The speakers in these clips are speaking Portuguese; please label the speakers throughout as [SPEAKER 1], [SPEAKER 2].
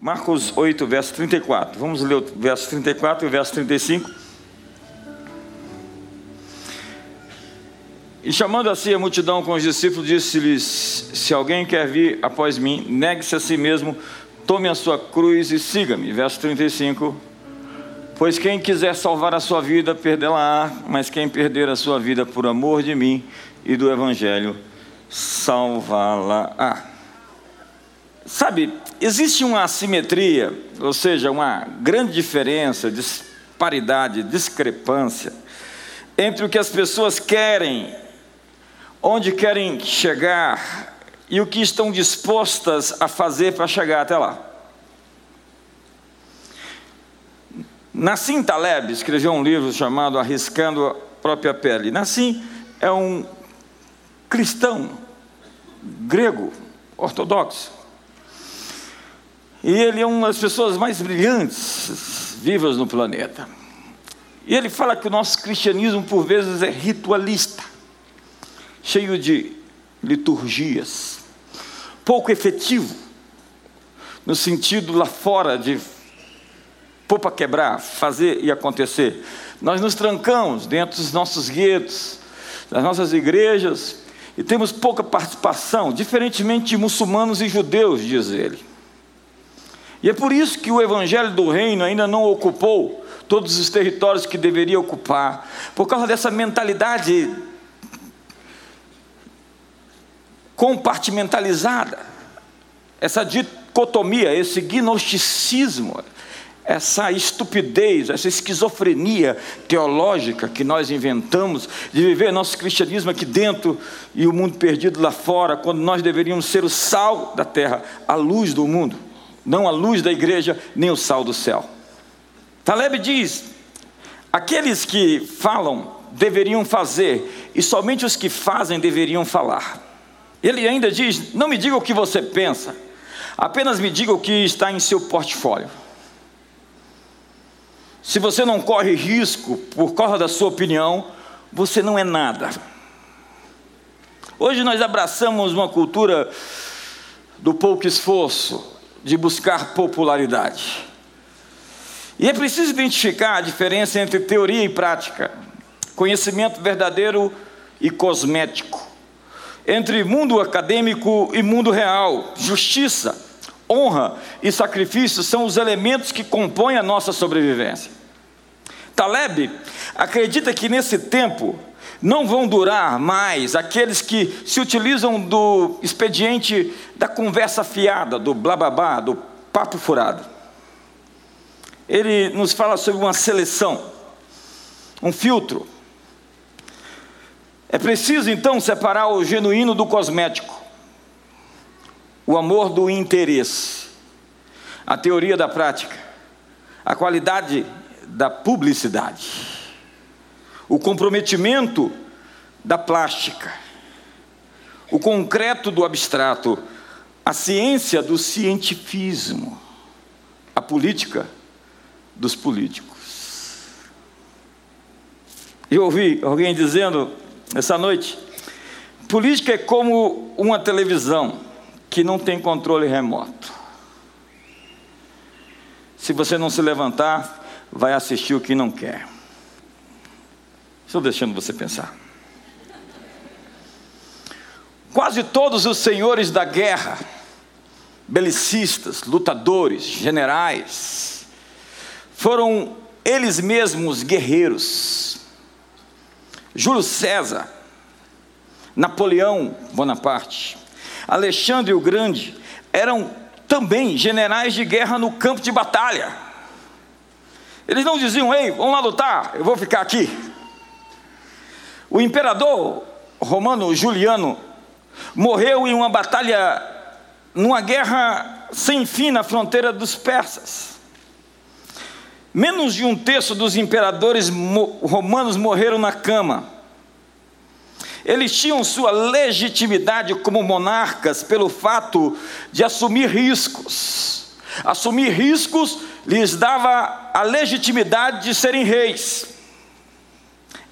[SPEAKER 1] Marcos 8, verso 34. Vamos ler o verso 34 e o verso 35. E chamando assim a multidão com os discípulos, disse-lhes: Se alguém quer vir após mim, negue-se a si mesmo, tome a sua cruz e siga-me. Verso 35. Pois quem quiser salvar a sua vida, perdê-la-á, mas quem perder a sua vida por amor de mim e do Evangelho, salvá-la-á. Sabe, existe uma assimetria, ou seja, uma grande diferença, disparidade, discrepância entre o que as pessoas querem, onde querem chegar e o que estão dispostas a fazer para chegar até lá. Nassim Taleb escreveu um livro chamado Arriscando a Própria Pele. Nassim é um cristão grego ortodoxo e ele é uma das pessoas mais brilhantes vivas no planeta. E ele fala que o nosso cristianismo, por vezes, é ritualista, cheio de liturgias, pouco efetivo, no sentido lá fora de pôr para quebrar, fazer e acontecer. Nós nos trancamos dentro dos nossos guetos, das nossas igrejas, e temos pouca participação, diferentemente de muçulmanos e judeus, diz ele. E é por isso que o evangelho do reino ainda não ocupou todos os territórios que deveria ocupar, por causa dessa mentalidade compartimentalizada, essa dicotomia, esse gnosticismo, essa estupidez, essa esquizofrenia teológica que nós inventamos de viver nosso cristianismo aqui dentro e o mundo perdido lá fora, quando nós deveríamos ser o sal da terra, a luz do mundo não a luz da igreja, nem o sal do céu. Taleb diz: aqueles que falam deveriam fazer, e somente os que fazem deveriam falar. Ele ainda diz: não me diga o que você pensa, apenas me diga o que está em seu portfólio. Se você não corre risco por causa da sua opinião, você não é nada. Hoje nós abraçamos uma cultura do pouco esforço, de buscar popularidade. E é preciso identificar a diferença entre teoria e prática, conhecimento verdadeiro e cosmético, entre mundo acadêmico e mundo real, justiça, honra e sacrifício são os elementos que compõem a nossa sobrevivência. Taleb acredita que nesse tempo não vão durar mais aqueles que se utilizam do expediente da conversa fiada, do blababá, do papo furado. Ele nos fala sobre uma seleção, um filtro. É preciso então separar o genuíno do cosmético, o amor do interesse, a teoria da prática, a qualidade da publicidade o comprometimento da plástica, o concreto do abstrato, a ciência do cientifismo, a política dos políticos. Eu ouvi alguém dizendo essa noite: política é como uma televisão que não tem controle remoto. Se você não se levantar, vai assistir o que não quer. Estou deixando você pensar. Quase todos os senhores da guerra, belicistas, lutadores, generais, foram eles mesmos guerreiros. Júlio César, Napoleão Bonaparte, Alexandre o Grande eram também generais de guerra no campo de batalha. Eles não diziam, ei, vamos lá lutar, eu vou ficar aqui. O imperador romano Juliano morreu em uma batalha, numa guerra sem fim na fronteira dos persas. Menos de um terço dos imperadores romanos morreram na cama. Eles tinham sua legitimidade como monarcas pelo fato de assumir riscos. Assumir riscos lhes dava a legitimidade de serem reis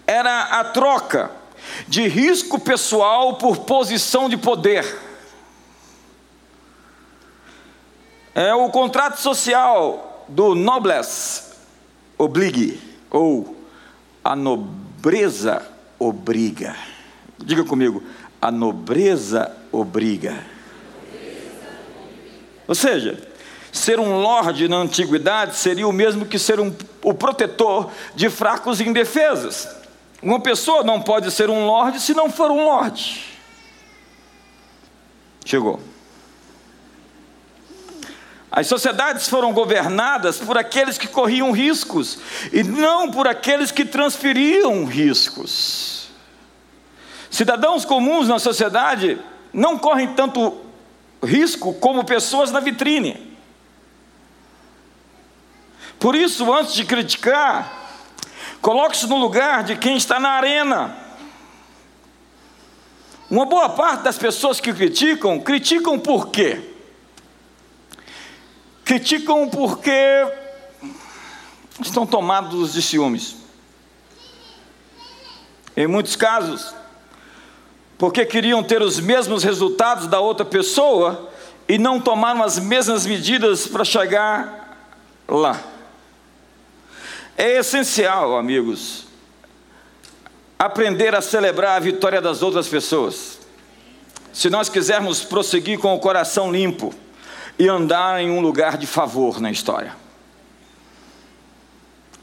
[SPEAKER 1] era a troca de risco pessoal por posição de poder. É o contrato social do noblesse obligue, ou a nobreza obriga. Diga comigo, a nobreza obriga. Ou seja, ser um lorde na antiguidade seria o mesmo que ser um, o protetor de fracos e indefesas. Uma pessoa não pode ser um lorde se não for um lorde. Chegou. As sociedades foram governadas por aqueles que corriam riscos e não por aqueles que transferiam riscos. Cidadãos comuns na sociedade não correm tanto risco como pessoas na vitrine. Por isso, antes de criticar, coloque-se no lugar de quem está na arena. Uma boa parte das pessoas que criticam, criticam por quê? Criticam porque estão tomados de ciúmes. Em muitos casos, porque queriam ter os mesmos resultados da outra pessoa e não tomaram as mesmas medidas para chegar lá. É essencial, amigos, aprender a celebrar a vitória das outras pessoas. Se nós quisermos prosseguir com o coração limpo, e andar em um lugar de favor na história.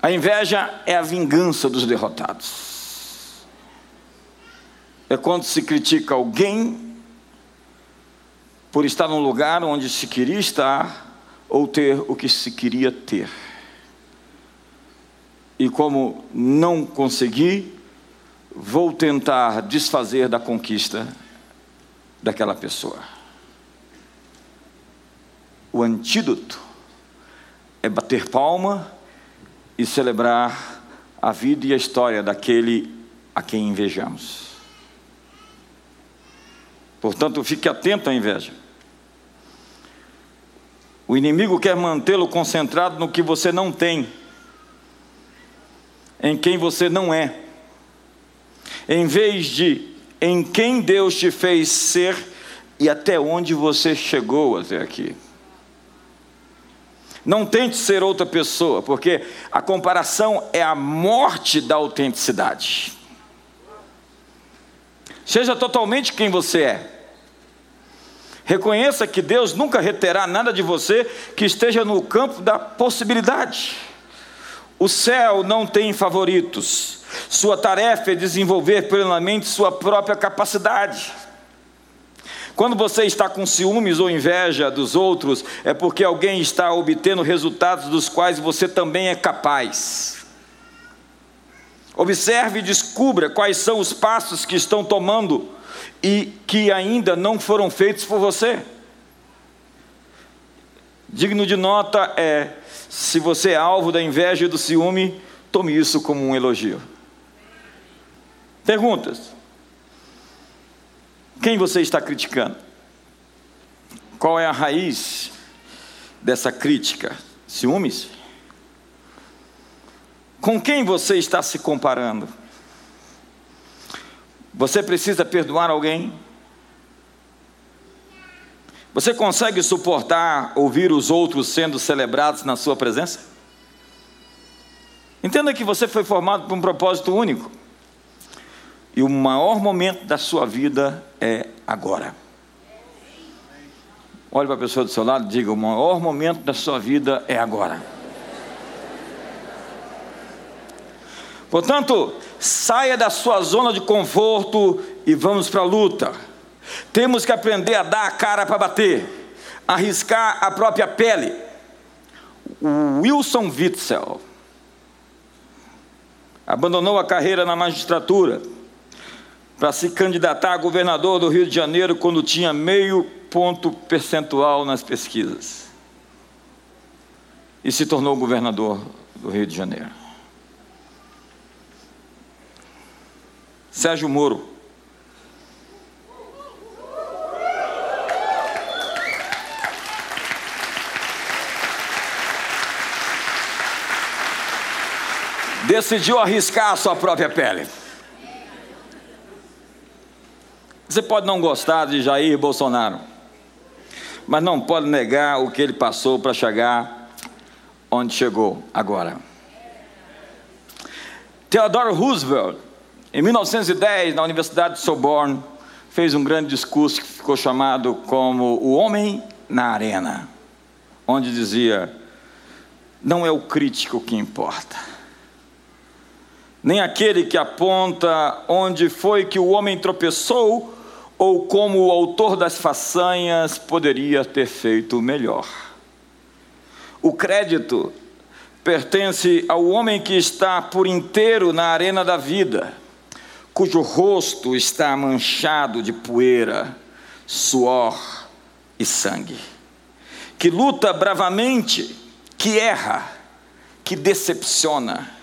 [SPEAKER 1] A inveja é a vingança dos derrotados. É quando se critica alguém por estar num lugar onde se queria estar ou ter o que se queria ter. E como não consegui, vou tentar desfazer da conquista daquela pessoa. O antídoto é bater palma e celebrar a vida e a história daquele a quem invejamos. Portanto, fique atento à inveja. O inimigo quer mantê-lo concentrado no que você não tem, em quem você não é, em vez de em quem Deus te fez ser e até onde você chegou até aqui. Não tente ser outra pessoa, porque a comparação é a morte da autenticidade. Seja totalmente quem você é. Reconheça que Deus nunca reterá nada de você que esteja no campo da possibilidade. O céu não tem favoritos. Sua tarefa é desenvolver plenamente sua própria capacidade. Quando você está com ciúmes ou inveja dos outros, é porque alguém está obtendo resultados dos quais você também é capaz. Observe e descubra quais são os passos que estão tomando e que ainda não foram feitos por você. Digno de nota é: se você é alvo da inveja e do ciúme, tome isso como um elogio. Perguntas. Quem você está criticando? Qual é a raiz dessa crítica? Ciúmes? Com quem você está se comparando? Você precisa perdoar alguém? Você consegue suportar ouvir os outros sendo celebrados na sua presença? Entenda que você foi formado por um propósito único. E o maior momento da sua vida é agora. Olhe para a pessoa do seu lado e diga: o maior momento da sua vida é agora. Portanto, saia da sua zona de conforto e vamos para a luta. Temos que aprender a dar a cara para bater, arriscar a própria pele. Wilson Witzel abandonou a carreira na magistratura para se candidatar a governador do Rio de Janeiro quando tinha meio ponto percentual nas pesquisas. E se tornou governador do Rio de Janeiro. Sérgio Moro. Decidiu arriscar a sua própria pele. Você pode não gostar de Jair Bolsonaro, mas não pode negar o que ele passou para chegar onde chegou agora. Theodore Roosevelt, em 1910, na Universidade de Sorbonne, fez um grande discurso que ficou chamado como O Homem na Arena, onde dizia: Não é o crítico que importa, nem aquele que aponta onde foi que o homem tropeçou ou como o autor das façanhas poderia ter feito melhor. O crédito pertence ao homem que está por inteiro na arena da vida, cujo rosto está manchado de poeira, suor e sangue, que luta bravamente, que erra, que decepciona,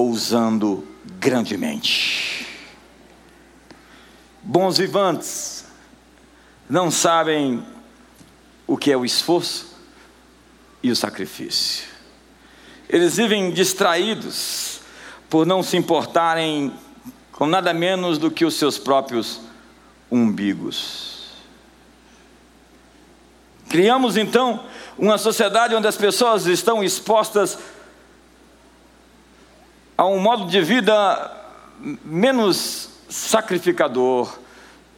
[SPEAKER 1] ousando grandemente. Bons vivantes não sabem o que é o esforço e o sacrifício. Eles vivem distraídos por não se importarem com nada menos do que os seus próprios umbigos. Criamos então uma sociedade onde as pessoas estão expostas a um modo de vida menos sacrificador,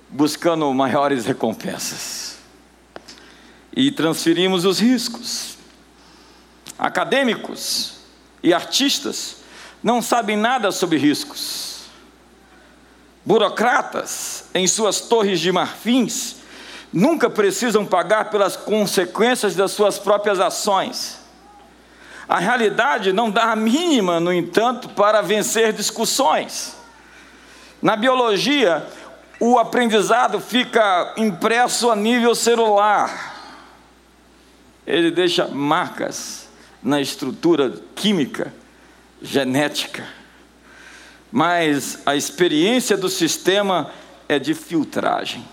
[SPEAKER 1] buscando maiores recompensas. E transferimos os riscos acadêmicos e artistas não sabem nada sobre riscos. Burocratas, em suas torres de marfins, nunca precisam pagar pelas consequências das suas próprias ações. A realidade não dá a mínima, no entanto, para vencer discussões. Na biologia, o aprendizado fica impresso a nível celular. Ele deixa marcas na estrutura química, genética, mas a experiência do sistema é de filtragem.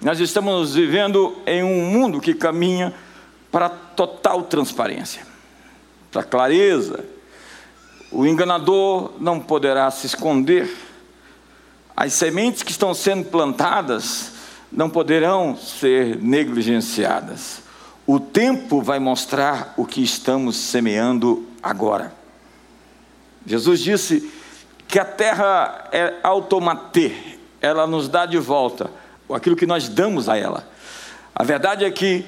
[SPEAKER 1] Nós estamos vivendo em um mundo que caminha para total transparência, para clareza. O enganador não poderá se esconder. As sementes que estão sendo plantadas não poderão ser negligenciadas. O tempo vai mostrar o que estamos semeando agora. Jesus disse que a terra é automatê, ela nos dá de volta aquilo que nós damos a ela. A verdade é que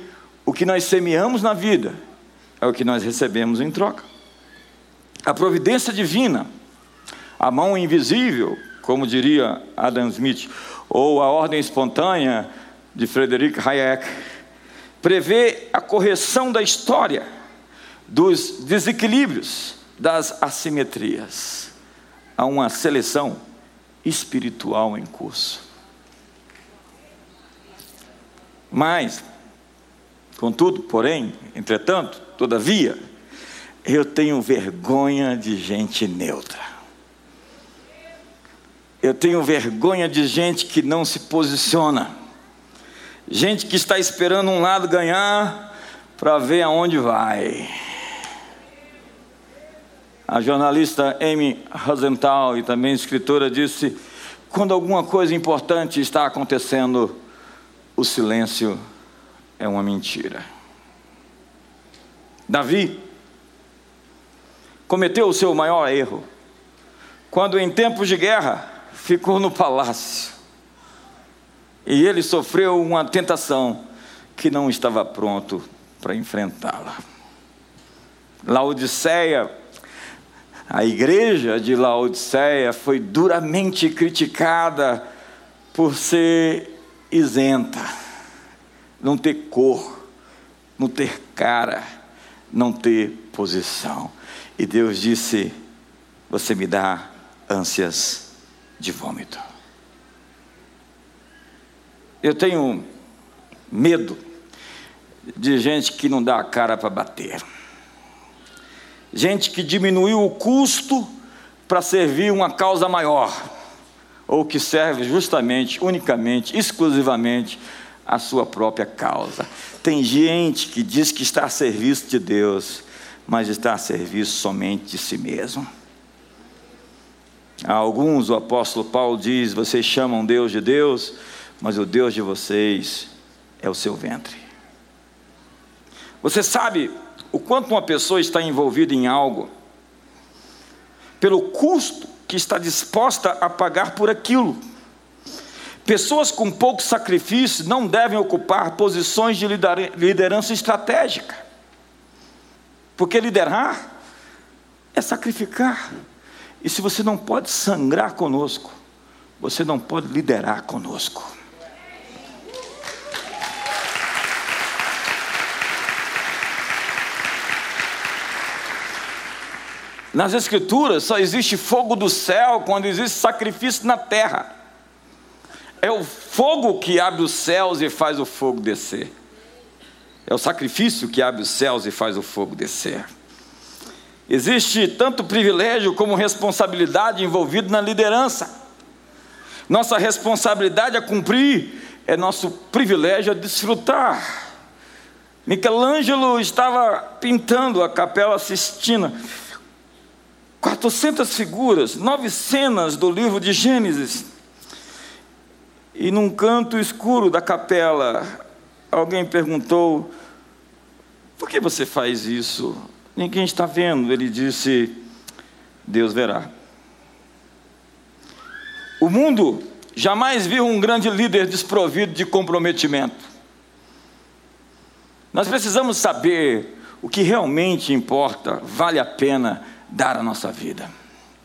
[SPEAKER 1] o que nós semeamos na vida é o que nós recebemos em troca. A providência divina, a mão invisível, como diria Adam Smith, ou a ordem espontânea de Frederick Hayek, prevê a correção da história, dos desequilíbrios, das assimetrias. Há uma seleção espiritual em curso. Mas, contudo, porém, entretanto, todavia, eu tenho vergonha de gente neutra. Eu tenho vergonha de gente que não se posiciona Gente que está esperando um lado ganhar para ver aonde vai. A jornalista Amy Rosenthal e também escritora disse: quando alguma coisa importante está acontecendo, o silêncio é uma mentira. Davi cometeu o seu maior erro. Quando, em tempos de guerra, ficou no palácio. E ele sofreu uma tentação que não estava pronto para enfrentá-la. Laodiceia, a igreja de Laodiceia foi duramente criticada por ser isenta, não ter cor, não ter cara, não ter posição. E Deus disse: Você me dá ânsias de vômito. Eu tenho medo de gente que não dá a cara para bater. Gente que diminuiu o custo para servir uma causa maior, ou que serve justamente, unicamente, exclusivamente a sua própria causa. Tem gente que diz que está a serviço de Deus, mas está a serviço somente de si mesmo. A alguns, o apóstolo Paulo diz: vocês chamam Deus de Deus, mas o Deus de vocês é o seu ventre. Você sabe o quanto uma pessoa está envolvida em algo, pelo custo que está disposta a pagar por aquilo. Pessoas com pouco sacrifício não devem ocupar posições de liderança estratégica, porque liderar é sacrificar. E se você não pode sangrar conosco, você não pode liderar conosco. Nas Escrituras só existe fogo do céu quando existe sacrifício na terra. É o fogo que abre os céus e faz o fogo descer. É o sacrifício que abre os céus e faz o fogo descer. Existe tanto privilégio como responsabilidade envolvido na liderança. Nossa responsabilidade a cumprir é nosso privilégio a desfrutar. Michelangelo estava pintando a Capela Sistina 400 figuras, nove cenas do livro de Gênesis. E num canto escuro da capela, alguém perguntou: Por que você faz isso? Ninguém está vendo. Ele disse: Deus verá. O mundo jamais viu um grande líder desprovido de comprometimento. Nós precisamos saber o que realmente importa, vale a pena dar a nossa vida.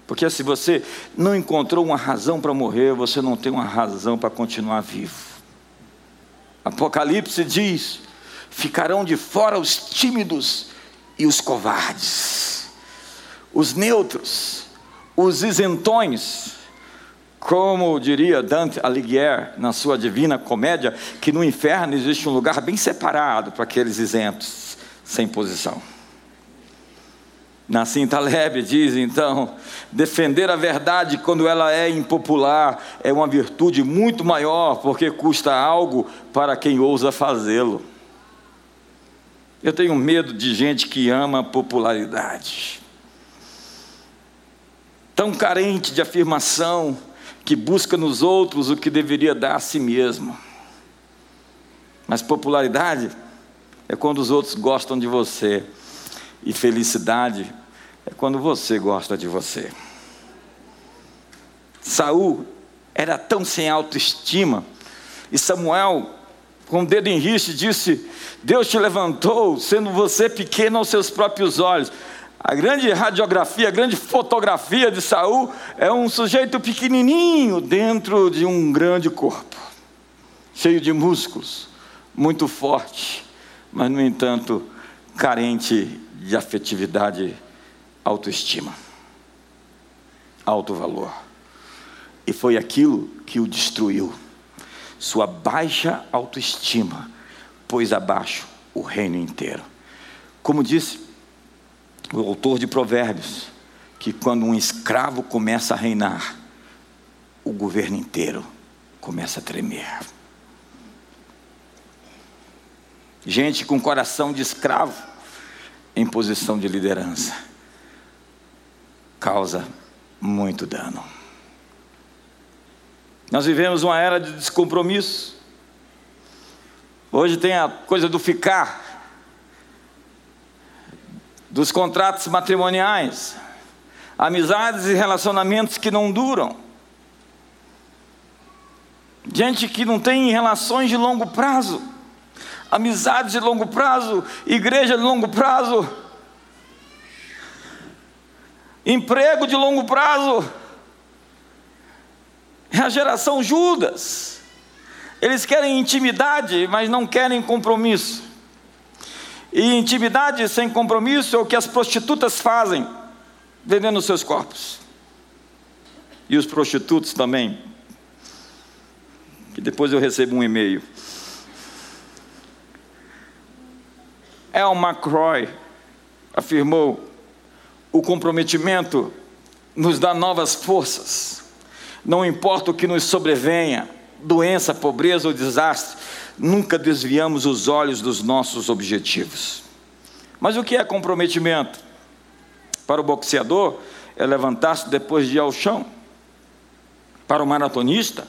[SPEAKER 1] Porque se você não encontrou uma razão para morrer, você não tem uma razão para continuar vivo. Apocalipse diz: ficarão de fora os tímidos e os covardes, os neutros, os isentões, como diria Dante Alighieri na sua Divina Comédia, que no inferno existe um lugar bem separado para aqueles isentos, sem posição. Nassim Taleb diz então: defender a verdade quando ela é impopular é uma virtude muito maior, porque custa algo para quem ousa fazê-lo. Eu tenho medo de gente que ama popularidade, tão carente de afirmação, que busca nos outros o que deveria dar a si mesmo. Mas popularidade é quando os outros gostam de você. E felicidade é quando você gosta de você. Saul era tão sem autoestima, e Samuel, com o dedo em riste, disse: Deus te levantou, sendo você pequeno aos seus próprios olhos. A grande radiografia, a grande fotografia de Saul é um sujeito pequenininho dentro de um grande corpo, cheio de músculos, muito forte, mas no entanto carente de afetividade, autoestima, alto valor. E foi aquilo que o destruiu. Sua baixa autoestima pôs abaixo o reino inteiro. Como disse o autor de Provérbios, que quando um escravo começa a reinar, o governo inteiro começa a tremer. Gente com coração de escravo em posição de liderança causa muito dano. Nós vivemos uma era de descompromisso. Hoje tem a coisa do ficar, dos contratos matrimoniais, amizades e relacionamentos que não duram. Gente que não tem relações de longo prazo, amizades de longo prazo, igreja de longo prazo, emprego de longo prazo. É a geração Judas. Eles querem intimidade, mas não querem compromisso. E intimidade sem compromisso é o que as prostitutas fazem, vendendo seus corpos. E os prostitutos também. Que depois eu recebo um e-mail. El McCroy afirmou: o comprometimento nos dá novas forças. Não importa o que nos sobrevenha, doença, pobreza ou desastre, nunca desviamos os olhos dos nossos objetivos. Mas o que é comprometimento? Para o boxeador, é levantar-se depois de ir ao chão. Para o maratonista,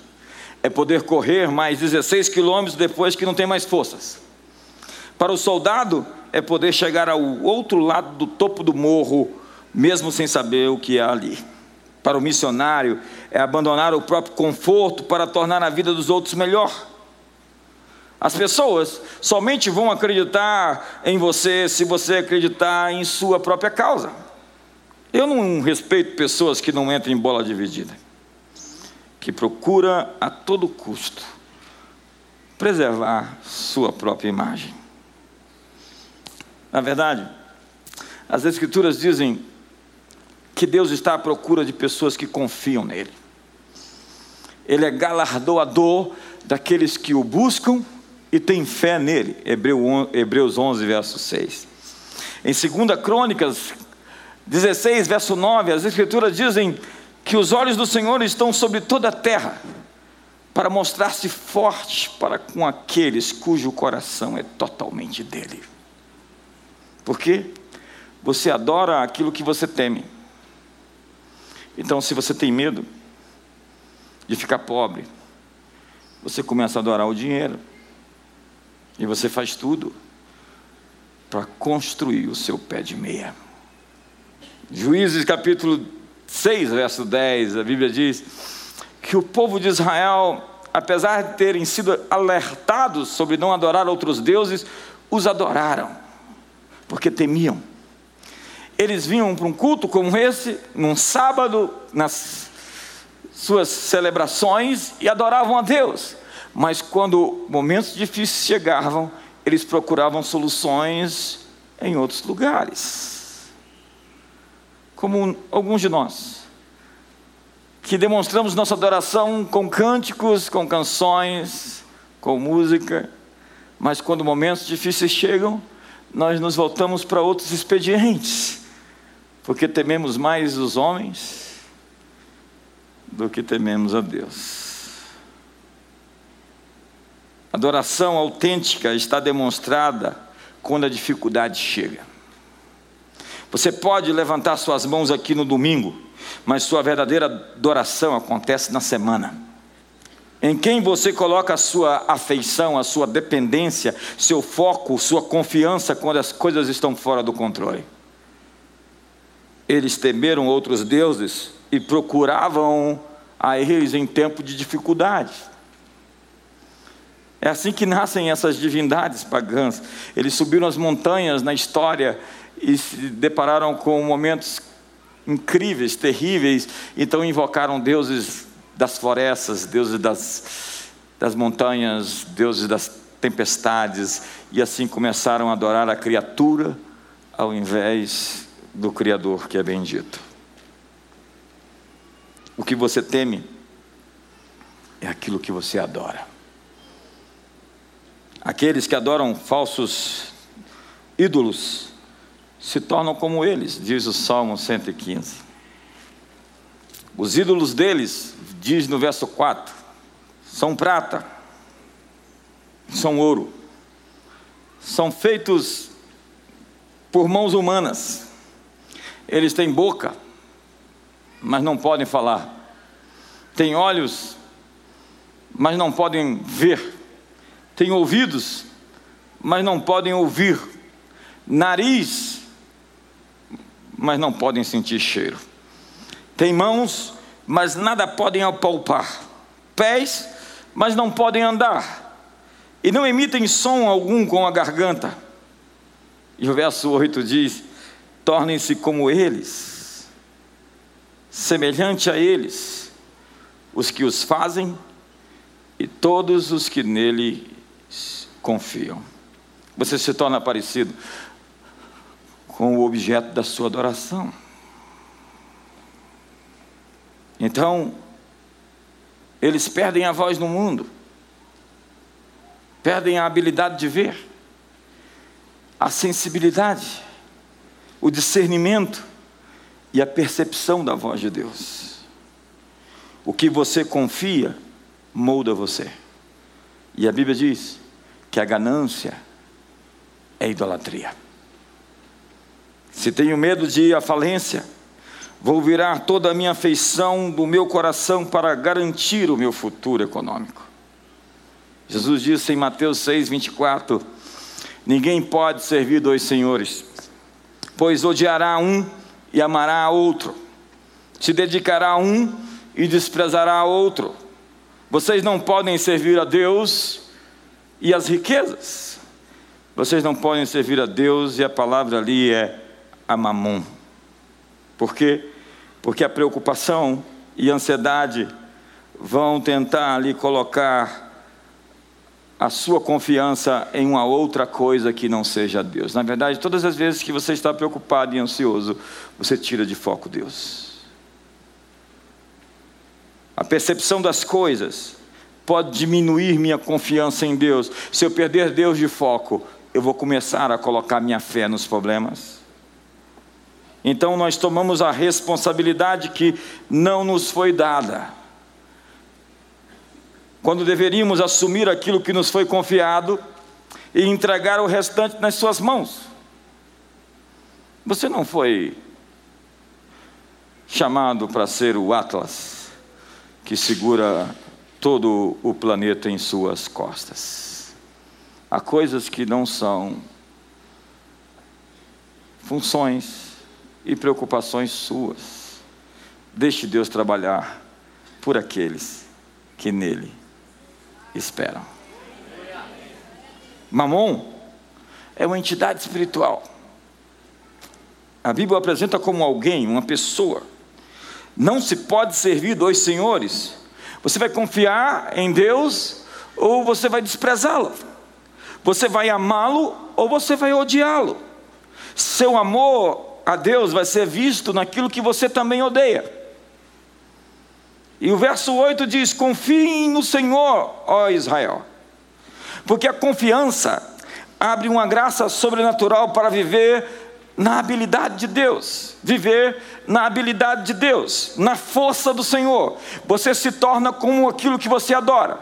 [SPEAKER 1] é poder correr mais 16 quilômetros depois que não tem mais forças. Para o soldado, é poder chegar ao outro lado do topo do morro, mesmo sem saber o que há ali. Para o missionário, é abandonar o próprio conforto para tornar a vida dos outros melhor. As pessoas somente vão acreditar em você se você acreditar em sua própria causa. Eu não respeito pessoas que não entram em bola dividida, que procura a todo custo preservar sua própria imagem. Na verdade, as Escrituras dizem que Deus está à procura de pessoas que confiam nele. Ele é galardoador daqueles que o buscam e têm fé nele. Hebreus 11, verso 6. Em 2 Crônicas 16, verso 9, as Escrituras dizem que os olhos do Senhor estão sobre toda a terra, para mostrar-se forte para com aqueles cujo coração é totalmente dele. Por quê? Você adora aquilo que você teme. Então, se você tem medo de ficar pobre, você começa a adorar o dinheiro. E você faz tudo para construir o seu pé de meia. Juízes capítulo 6, verso 10, a Bíblia diz que o povo de Israel, apesar de terem sido alertados sobre não adorar outros deuses, os adoraram, porque temiam. Eles vinham para um culto como esse, num sábado, nas suas celebrações, e adoravam a Deus. Mas quando momentos difíceis chegavam, eles procuravam soluções em outros lugares. Como alguns de nós, que demonstramos nossa adoração com cânticos, com canções, com música, mas quando momentos difíceis chegam, nós nos voltamos para outros expedientes, porque tememos mais os homens do que tememos a Deus. Adoração autêntica está demonstrada quando a dificuldade chega. Você pode levantar suas mãos aqui no domingo, mas sua verdadeira adoração acontece na semana. Em quem você coloca a sua afeição, a sua dependência, seu foco, sua confiança quando as coisas estão fora do controle. Eles temeram outros deuses e procuravam a eles em tempo de dificuldade. É assim que nascem essas divindades pagãs. Eles subiram as montanhas na história e se depararam com momentos incríveis, terríveis, então invocaram deuses das florestas, deuses das, das montanhas, deuses das tempestades, e assim começaram a adorar a criatura ao invés do Criador que é bendito. O que você teme é aquilo que você adora. Aqueles que adoram falsos ídolos se tornam como eles, diz o Salmo 115. Os ídolos deles, diz no verso 4, são prata, são ouro, são feitos por mãos humanas. Eles têm boca, mas não podem falar. Têm olhos, mas não podem ver. Têm ouvidos, mas não podem ouvir. Nariz, mas não podem sentir cheiro. Tem mãos, mas nada podem apalpar. Pés, mas não podem andar. E não emitem som algum com a garganta. E o verso 8 diz: tornem-se como eles, semelhante a eles, os que os fazem e todos os que nele confiam. Você se torna parecido com o objeto da sua adoração. Então, eles perdem a voz no mundo, perdem a habilidade de ver, a sensibilidade, o discernimento e a percepção da voz de Deus. O que você confia molda você. E a Bíblia diz que a ganância é idolatria. Se tenho medo de ir à falência, vou virar toda a minha afeição do meu coração para garantir o meu futuro econômico. Jesus disse em Mateus 6, 24: Ninguém pode servir dois senhores, pois odiará um e amará a outro, se dedicará a um e desprezará a outro. Vocês não podem servir a Deus e as riquezas. Vocês não podem servir a Deus e a palavra ali é a mamon. Por quê? Porque a preocupação e a ansiedade vão tentar ali colocar a sua confiança em uma outra coisa que não seja Deus. Na verdade, todas as vezes que você está preocupado e ansioso, você tira de foco Deus. A percepção das coisas pode diminuir minha confiança em Deus. Se eu perder Deus de foco, eu vou começar a colocar minha fé nos problemas. Então nós tomamos a responsabilidade que não nos foi dada quando deveríamos assumir aquilo que nos foi confiado e entregar o restante nas suas mãos. Você não foi chamado para ser o Atlas que segura todo o planeta em suas costas. Há coisas que não são funções e preocupações suas. Deixe Deus trabalhar por aqueles que nele esperam. Mamon é uma entidade espiritual. A Bíblia apresenta como alguém, uma pessoa. Não se pode servir dois senhores. Você vai confiar em Deus ou você vai desprezá-lo. Você vai amá-lo ou você vai odiá-lo. Seu amor a Deus vai ser visto naquilo que você também odeia. E o verso 8 diz: Confiem no Senhor, ó Israel, porque a confiança abre uma graça sobrenatural para viver na habilidade de Deus, viver na habilidade de Deus, na força do Senhor. Você se torna como aquilo que você adora.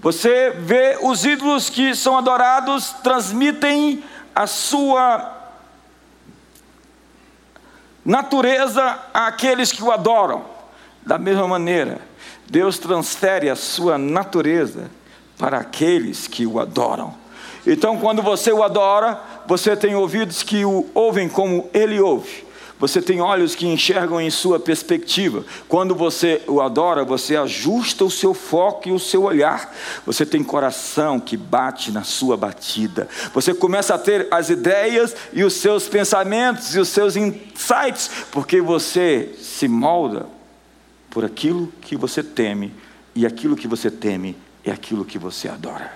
[SPEAKER 1] Você vê os ídolos que são adorados transmitem a sua natureza àqueles que o adoram. Da mesma maneira, Deus transfere a sua natureza para aqueles que o adoram. Então, quando você o adora, você tem ouvidos que o ouvem como ele ouve. Você tem olhos que enxergam em sua perspectiva. Quando você o adora, você ajusta o seu foco e o seu olhar. Você tem coração que bate na sua batida. Você começa a ter as ideias e os seus pensamentos e os seus insights, porque você se molda por aquilo que você teme, e aquilo que você teme é aquilo que você adora.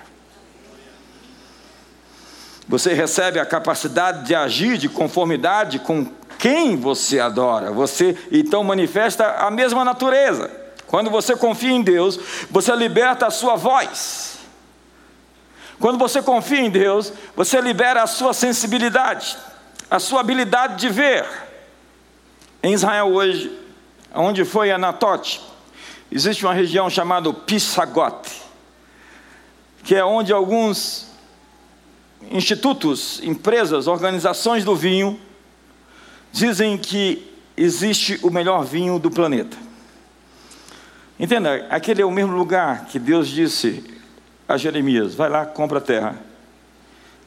[SPEAKER 1] Você recebe a capacidade de agir de conformidade com quem você adora. Você então manifesta a mesma natureza. Quando você confia em Deus, você liberta a sua voz. Quando você confia em Deus, você libera a sua sensibilidade, a sua habilidade de ver. Em Israel hoje, onde foi Anatote, existe uma região chamada Pissagote, que é onde alguns institutos, empresas, organizações do vinho dizem que existe o melhor vinho do planeta. Entenda, aquele é o mesmo lugar que Deus disse a Jeremias: vai lá, compra a terra,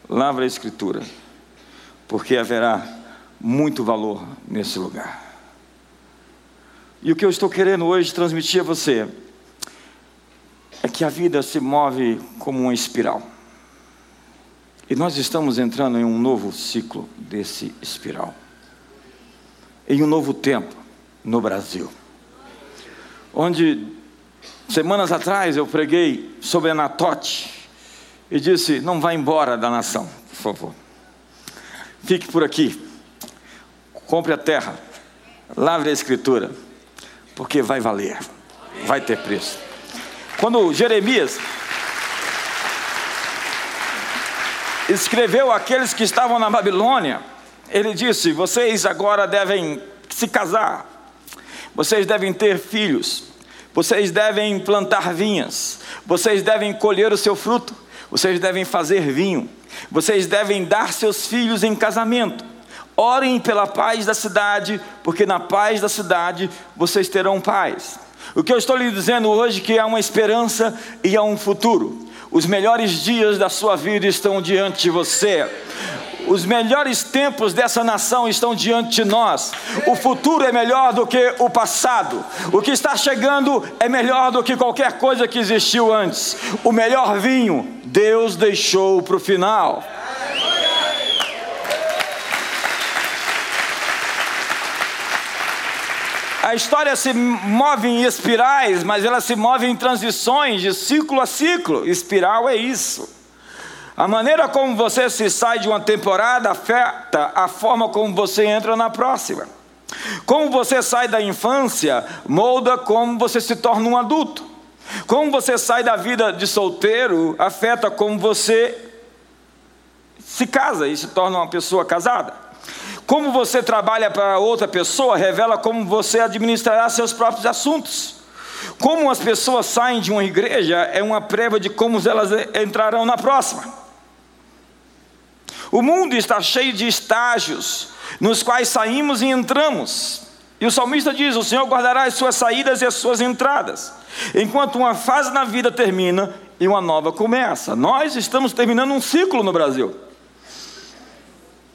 [SPEAKER 1] lavra a escritura, porque haverá muito valor nesse lugar. E o que eu estou querendo hoje transmitir a você é que a vida se move como uma espiral. E nós estamos entrando em um novo ciclo desse espiral. Em um novo tempo no Brasil. Onde semanas atrás eu preguei sobre Anatote e disse: "Não vá embora da nação, por favor. Fique por aqui. Compre a terra. Lavre a escritura porque vai valer, vai ter preço. Quando Jeremias escreveu àqueles que estavam na Babilônia, ele disse: Vocês agora devem se casar, vocês devem ter filhos, vocês devem plantar vinhas, vocês devem colher o seu fruto, vocês devem fazer vinho, vocês devem dar seus filhos em casamento. Orem pela paz da cidade, porque na paz da cidade vocês terão paz. O que eu estou lhe dizendo hoje é que há uma esperança e há um futuro. Os melhores dias da sua vida estão diante de você. Os melhores tempos dessa nação estão diante de nós. O futuro é melhor do que o passado. O que está chegando é melhor do que qualquer coisa que existiu antes. O melhor vinho, Deus deixou para o final. A história se move em espirais, mas ela se move em transições de ciclo a ciclo. Espiral é isso. A maneira como você se sai de uma temporada afeta a forma como você entra na próxima. Como você sai da infância molda como você se torna um adulto. Como você sai da vida de solteiro afeta como você se casa e se torna uma pessoa casada. Como você trabalha para outra pessoa revela como você administrará seus próprios assuntos. Como as pessoas saem de uma igreja é uma prévia de como elas entrarão na próxima. O mundo está cheio de estágios nos quais saímos e entramos. E o salmista diz: O Senhor guardará as suas saídas e as suas entradas, enquanto uma fase na vida termina e uma nova começa. Nós estamos terminando um ciclo no Brasil.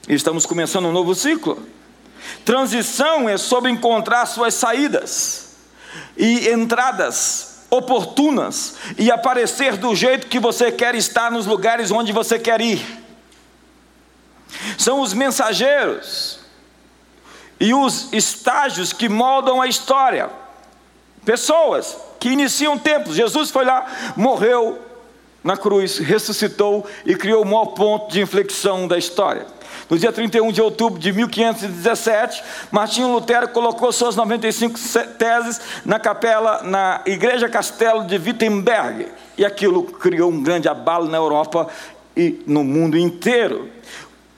[SPEAKER 1] Estamos começando um novo ciclo. Transição é sobre encontrar suas saídas e entradas oportunas e aparecer do jeito que você quer estar nos lugares onde você quer ir são os mensageiros e os estágios que moldam a história. Pessoas que iniciam tempos. Jesus foi lá, morreu na cruz, ressuscitou e criou o maior ponto de inflexão da história. No dia 31 de outubro de 1517, Martinho Lutero colocou suas 95 teses na capela, na Igreja Castelo de Wittenberg. E aquilo criou um grande abalo na Europa e no mundo inteiro.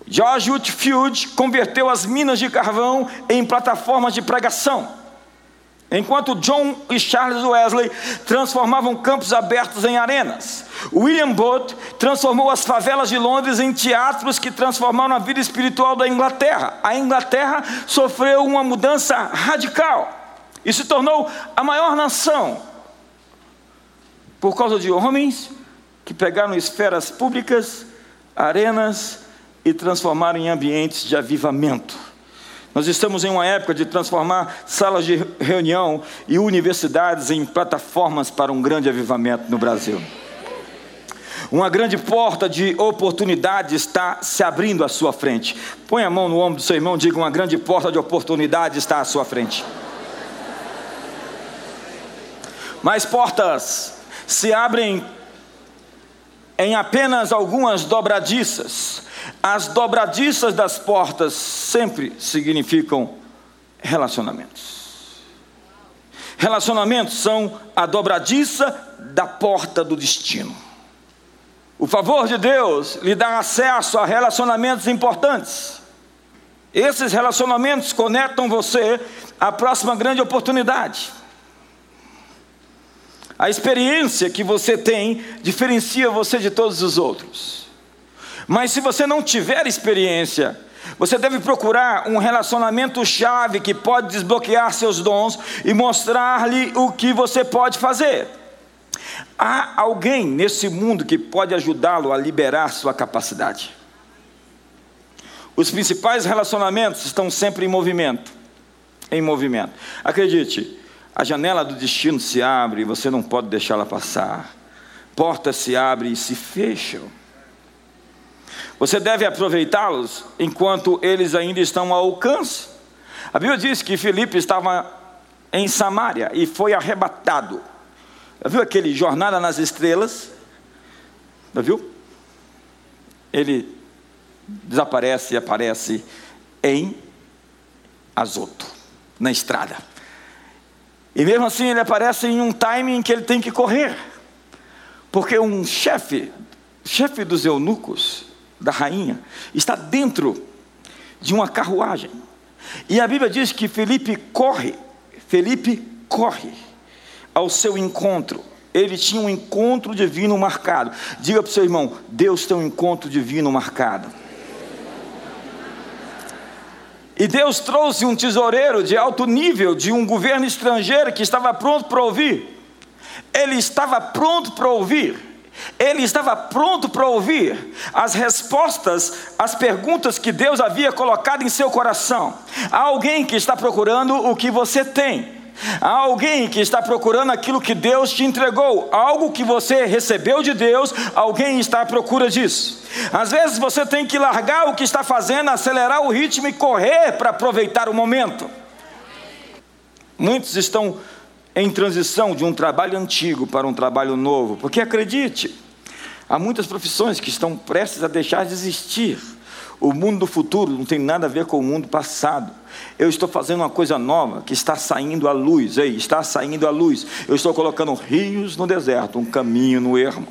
[SPEAKER 1] George Whitfield converteu as minas de carvão em plataformas de pregação, enquanto John e Charles Wesley transformavam campos abertos em arenas. William Booth transformou as favelas de Londres em teatros que transformaram a vida espiritual da Inglaterra. A Inglaterra sofreu uma mudança radical e se tornou a maior nação por causa de homens que pegaram esferas públicas, arenas, e transformar em ambientes de avivamento. Nós estamos em uma época de transformar salas de reunião e universidades em plataformas para um grande avivamento no Brasil. Uma grande porta de oportunidade está se abrindo à sua frente. Põe a mão no ombro do seu irmão e diga: uma grande porta de oportunidade está à sua frente. Mas portas se abrem em apenas algumas dobradiças. As dobradiças das portas sempre significam relacionamentos. Relacionamentos são a dobradiça da porta do destino. O favor de Deus lhe dá acesso a relacionamentos importantes. Esses relacionamentos conectam você à próxima grande oportunidade. A experiência que você tem diferencia você de todos os outros. Mas se você não tiver experiência, você deve procurar um relacionamento chave que pode desbloquear seus dons e mostrar-lhe o que você pode fazer. Há alguém nesse mundo que pode ajudá-lo a liberar sua capacidade. Os principais relacionamentos estão sempre em movimento. Em movimento. Acredite, a janela do destino se abre e você não pode deixá-la passar. Portas se abrem e se fecham. Você deve aproveitá-los enquanto eles ainda estão ao alcance. A Bíblia diz que Filipe estava em Samaria e foi arrebatado. Já viu aquele Jornada nas Estrelas? Já viu? Ele desaparece e aparece em Azoto, na estrada. E mesmo assim ele aparece em um timing que ele tem que correr. Porque um chefe, chefe dos eunucos, da rainha, está dentro de uma carruagem. E a Bíblia diz que Felipe corre, Felipe corre ao seu encontro. Ele tinha um encontro divino marcado. Diga para o seu irmão: Deus tem um encontro divino marcado. E Deus trouxe um tesoureiro de alto nível, de um governo estrangeiro que estava pronto para ouvir. Ele estava pronto para ouvir. Ele estava pronto para ouvir as respostas às perguntas que Deus havia colocado em seu coração. Há alguém que está procurando o que você tem. Há alguém que está procurando aquilo que Deus te entregou, algo que você recebeu de Deus, alguém está à procura disso. Às vezes você tem que largar o que está fazendo, acelerar o ritmo e correr para aproveitar o momento. Muitos estão em transição de um trabalho antigo para um trabalho novo, porque acredite, há muitas profissões que estão prestes a deixar de existir. O mundo do futuro não tem nada a ver com o mundo passado. Eu estou fazendo uma coisa nova que está saindo à luz. Ei, está saindo à luz. Eu estou colocando rios no deserto, um caminho no ermo.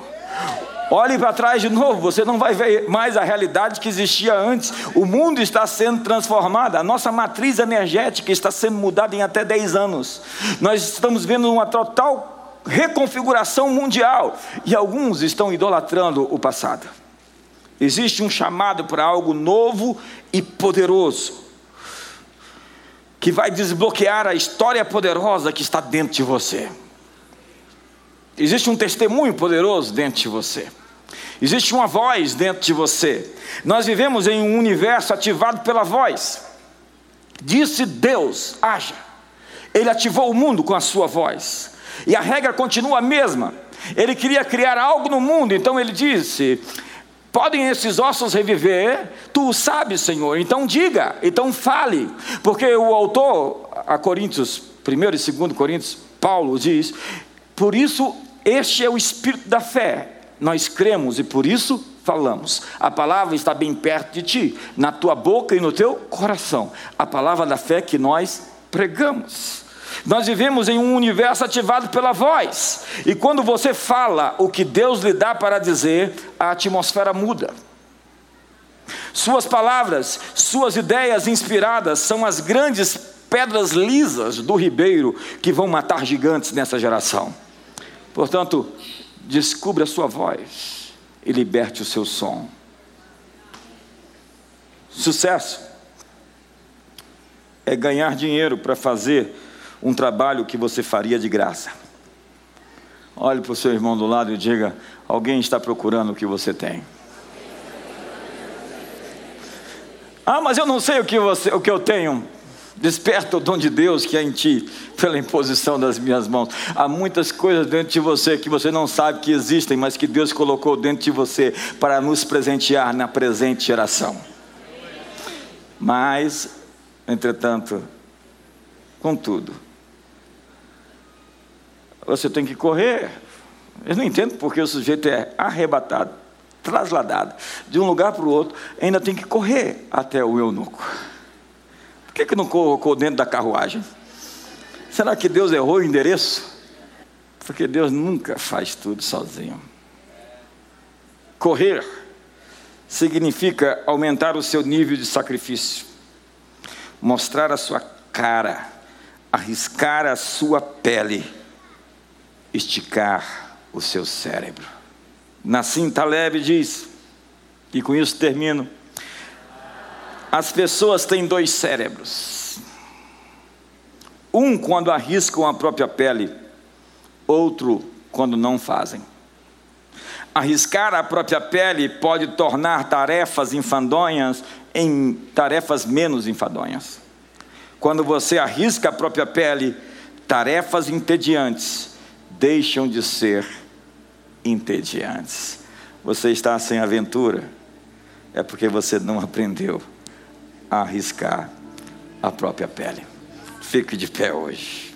[SPEAKER 1] Olhe para trás de novo, você não vai ver mais a realidade que existia antes. O mundo está sendo transformado, a nossa matriz energética está sendo mudada em até 10 anos. Nós estamos vendo uma total reconfiguração mundial e alguns estão idolatrando o passado. Existe um chamado para algo novo e poderoso, que vai desbloquear a história poderosa que está dentro de você. Existe um testemunho poderoso dentro de você. Existe uma voz dentro de você. Nós vivemos em um universo ativado pela voz. Disse Deus: haja. Ele ativou o mundo com a sua voz. E a regra continua a mesma. Ele queria criar algo no mundo, então ele disse: Podem esses ossos reviver? Tu o sabes, Senhor. Então diga, então fale. Porque o autor, a Coríntios, 1 e 2 Coríntios, Paulo diz: Por isso, este é o espírito da fé. Nós cremos e por isso falamos. A palavra está bem perto de ti, na tua boca e no teu coração. A palavra da fé que nós pregamos. Nós vivemos em um universo ativado pela voz, e quando você fala o que Deus lhe dá para dizer, a atmosfera muda. Suas palavras, suas ideias inspiradas são as grandes pedras lisas do ribeiro que vão matar gigantes nessa geração. Portanto, descubra a sua voz e liberte o seu som. Sucesso é ganhar dinheiro para fazer um trabalho que você faria de graça. Olhe para o seu irmão do lado e diga: alguém está procurando o que você tem. Ah, mas eu não sei o que, você, o que eu tenho. Desperta o dom de Deus que é em ti, pela imposição das minhas mãos. Há muitas coisas dentro de você que você não sabe que existem, mas que Deus colocou dentro de você para nos presentear na presente geração. Mas, entretanto, contudo, você tem que correr. Eu não entendo porque o sujeito é arrebatado, trasladado de um lugar para o outro, ainda tem que correr até o eunuco. Por que, que não colocou dentro da carruagem? Será que Deus errou o endereço? Porque Deus nunca faz tudo sozinho. Correr significa aumentar o seu nível de sacrifício, mostrar a sua cara, arriscar a sua pele esticar o seu cérebro. Nassim Taleb diz, e com isso termino: as pessoas têm dois cérebros. Um quando arriscam a própria pele, outro quando não fazem. Arriscar a própria pele pode tornar tarefas enfadonhas em tarefas menos enfadonhas. Quando você arrisca a própria pele, tarefas entediantes deixam de ser entediantes. Você está sem aventura, é porque você não aprendeu a arriscar a própria pele. Fique de pé hoje.